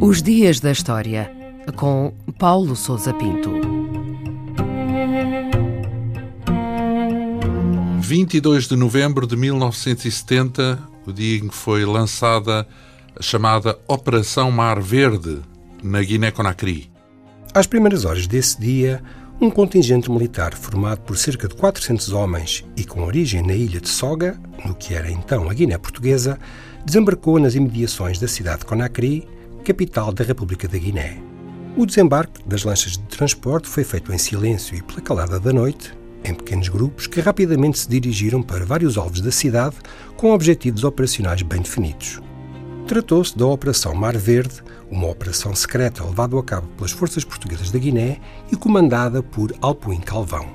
Os Dias da História, com Paulo Souza Pinto. 22 de novembro de 1970, o dia em que foi lançada a chamada Operação Mar Verde, na Guiné-Conakry. Às primeiras horas desse dia, um contingente militar formado por cerca de 400 homens e com origem na ilha de Soga, no que era então a Guiné Portuguesa, desembarcou nas imediações da cidade de Conakry capital da República da Guiné. O desembarque das lanchas de transporte foi feito em silêncio e pela calada da noite, em pequenos grupos que rapidamente se dirigiram para vários alvos da cidade com objetivos operacionais bem definidos. Tratou-se da Operação Mar Verde, uma operação secreta levada a cabo pelas forças portuguesas da Guiné e comandada por Alpuin Calvão.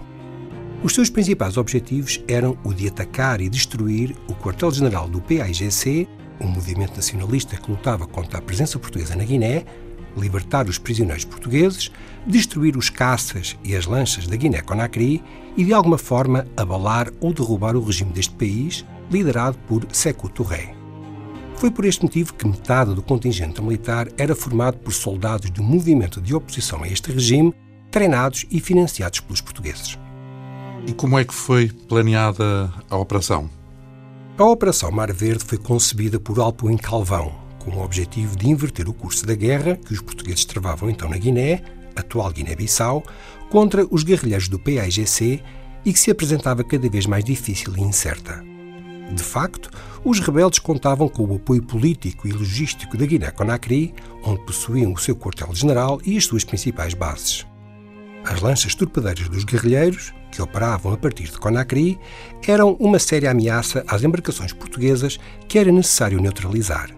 Os seus principais objetivos eram o de atacar e destruir o quartel-general do PAIGC um movimento nacionalista que lutava contra a presença portuguesa na Guiné, libertar os prisioneiros portugueses, destruir os caças e as lanchas da Guiné-Conakry e, de alguma forma, abalar ou derrubar o regime deste país, liderado por Sékou Touré. Foi por este motivo que metade do contingente militar era formado por soldados do movimento de oposição a este regime, treinados e financiados pelos portugueses. E como é que foi planeada a operação? A Operação Mar Verde foi concebida por Alpuin Calvão, com o objetivo de inverter o curso da guerra que os portugueses travavam então na Guiné, atual Guiné-Bissau, contra os guerrilheiros do PAIGC e que se apresentava cada vez mais difícil e incerta. De facto, os rebeldes contavam com o apoio político e logístico da Guiné-Conakry, onde possuíam o seu quartel-general e as suas principais bases. As lanchas torpedeiras dos guerrilheiros, que operavam a partir de Conakry, eram uma séria ameaça às embarcações portuguesas que era necessário neutralizar.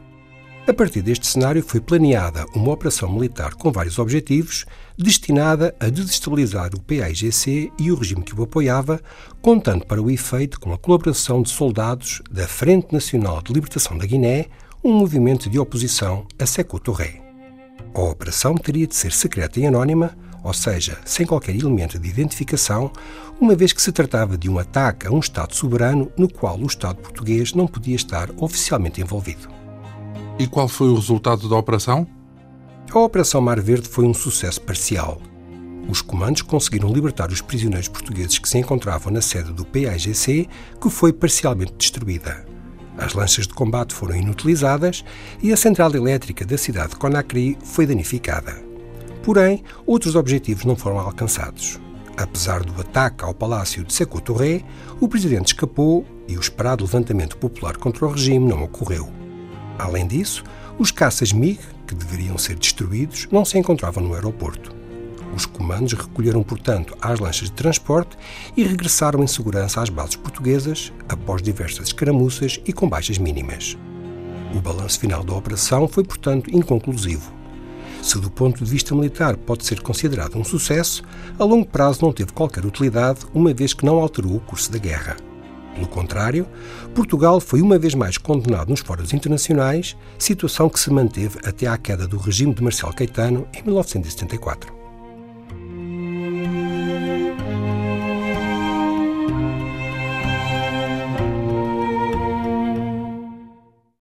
A partir deste cenário foi planeada uma operação militar com vários objetivos, destinada a desestabilizar o PAIGC e o regime que o apoiava, contando para o efeito com a colaboração de soldados da Frente Nacional de Libertação da Guiné, um movimento de oposição a Sékou Touré. A operação teria de ser secreta e anónima, ou seja, sem qualquer elemento de identificação, uma vez que se tratava de um ataque a um Estado soberano no qual o Estado português não podia estar oficialmente envolvido. E qual foi o resultado da operação? A Operação Mar Verde foi um sucesso parcial. Os comandos conseguiram libertar os prisioneiros portugueses que se encontravam na sede do PAGC, que foi parcialmente destruída. As lanchas de combate foram inutilizadas e a central elétrica da cidade de Conakry foi danificada. Porém, outros objetivos não foram alcançados. Apesar do ataque ao palácio de Touré, o presidente escapou e o esperado levantamento popular contra o regime não ocorreu. Além disso, os caças MiG, que deveriam ser destruídos, não se encontravam no aeroporto. Os comandos recolheram, portanto, as lanchas de transporte e regressaram em segurança às bases portuguesas após diversas escaramuças e com baixas mínimas. O balanço final da operação foi, portanto, inconclusivo. Se do ponto de vista militar pode ser considerado um sucesso, a longo prazo não teve qualquer utilidade, uma vez que não alterou o curso da guerra. Pelo contrário, Portugal foi uma vez mais condenado nos fóruns internacionais, situação que se manteve até à queda do regime de Marcelo Caetano em 1974.